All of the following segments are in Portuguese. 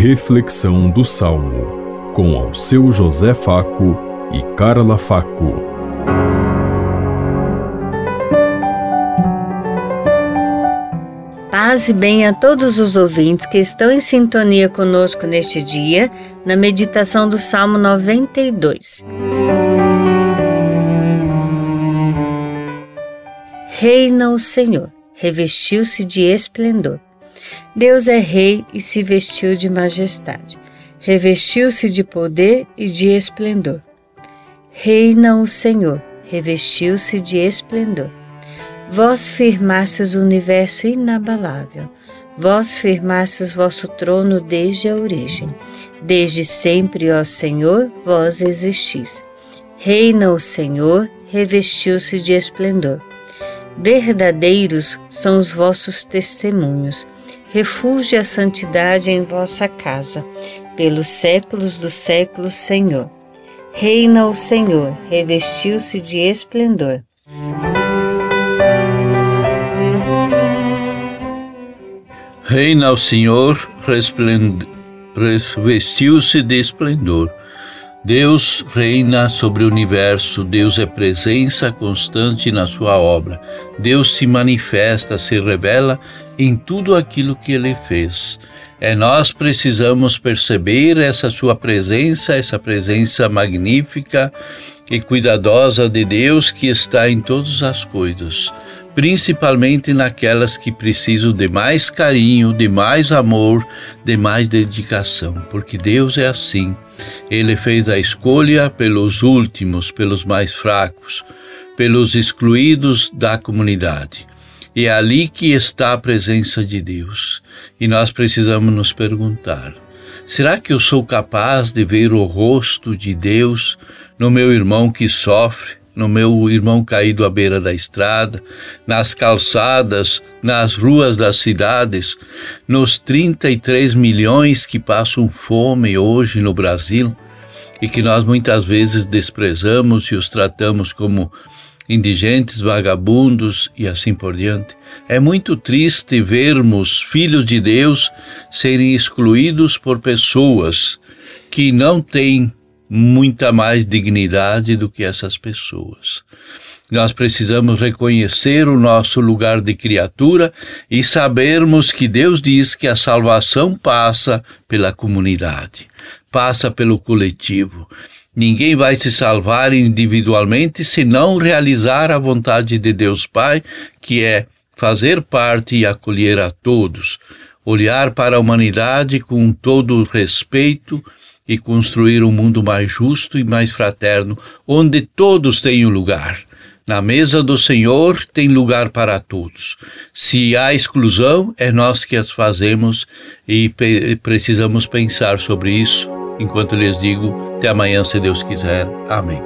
Reflexão do Salmo, com ao seu José Faco e Carla Faco. Paz e bem a todos os ouvintes que estão em sintonia conosco neste dia, na meditação do Salmo 92. Reina o Senhor, revestiu-se de esplendor. Deus é rei e se vestiu de majestade. Revestiu-se de poder e de esplendor. Reina o Senhor, revestiu-se de esplendor. Vós firmastes o universo inabalável. Vós firmastes vosso trono desde a origem. Desde sempre, ó Senhor, vós existis. Reina o Senhor, revestiu-se de esplendor. Verdadeiros são os vossos testemunhos refugie a santidade em vossa casa, pelos séculos dos séculos, Senhor. Reina o Senhor, revestiu-se de esplendor. Reina o Senhor, revestiu-se de esplendor. Deus reina sobre o universo, Deus é presença constante na sua obra. Deus se manifesta, se revela em tudo aquilo que ele fez. É nós precisamos perceber essa sua presença, essa presença magnífica e cuidadosa de Deus que está em todas as coisas principalmente naquelas que precisam de mais carinho, de mais amor, de mais dedicação, porque Deus é assim. Ele fez a escolha pelos últimos, pelos mais fracos, pelos excluídos da comunidade. É ali que está a presença de Deus. E nós precisamos nos perguntar: será que eu sou capaz de ver o rosto de Deus no meu irmão que sofre, no meu irmão caído à beira da estrada, nas calçadas, nas ruas das cidades, nos 33 milhões que passam fome hoje no Brasil e que nós muitas vezes desprezamos e os tratamos como indigentes, vagabundos e assim por diante. É muito triste vermos filhos de Deus serem excluídos por pessoas que não têm muita mais dignidade do que essas pessoas. Nós precisamos reconhecer o nosso lugar de criatura e sabermos que Deus diz que a salvação passa pela comunidade, passa pelo coletivo. Ninguém vai se salvar individualmente se não realizar a vontade de Deus Pai, que é fazer parte e acolher a todos, olhar para a humanidade com todo respeito e construir um mundo mais justo e mais fraterno, onde todos tenham lugar. Na mesa do Senhor tem lugar para todos. Se há exclusão, é nós que as fazemos e precisamos pensar sobre isso. Enquanto lhes digo, até amanhã, se Deus quiser. Amém.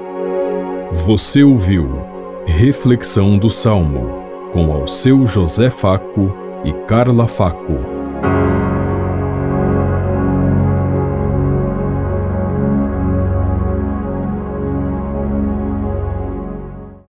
Você ouviu Reflexão do Salmo com ao seu José Faco e Carla Faco.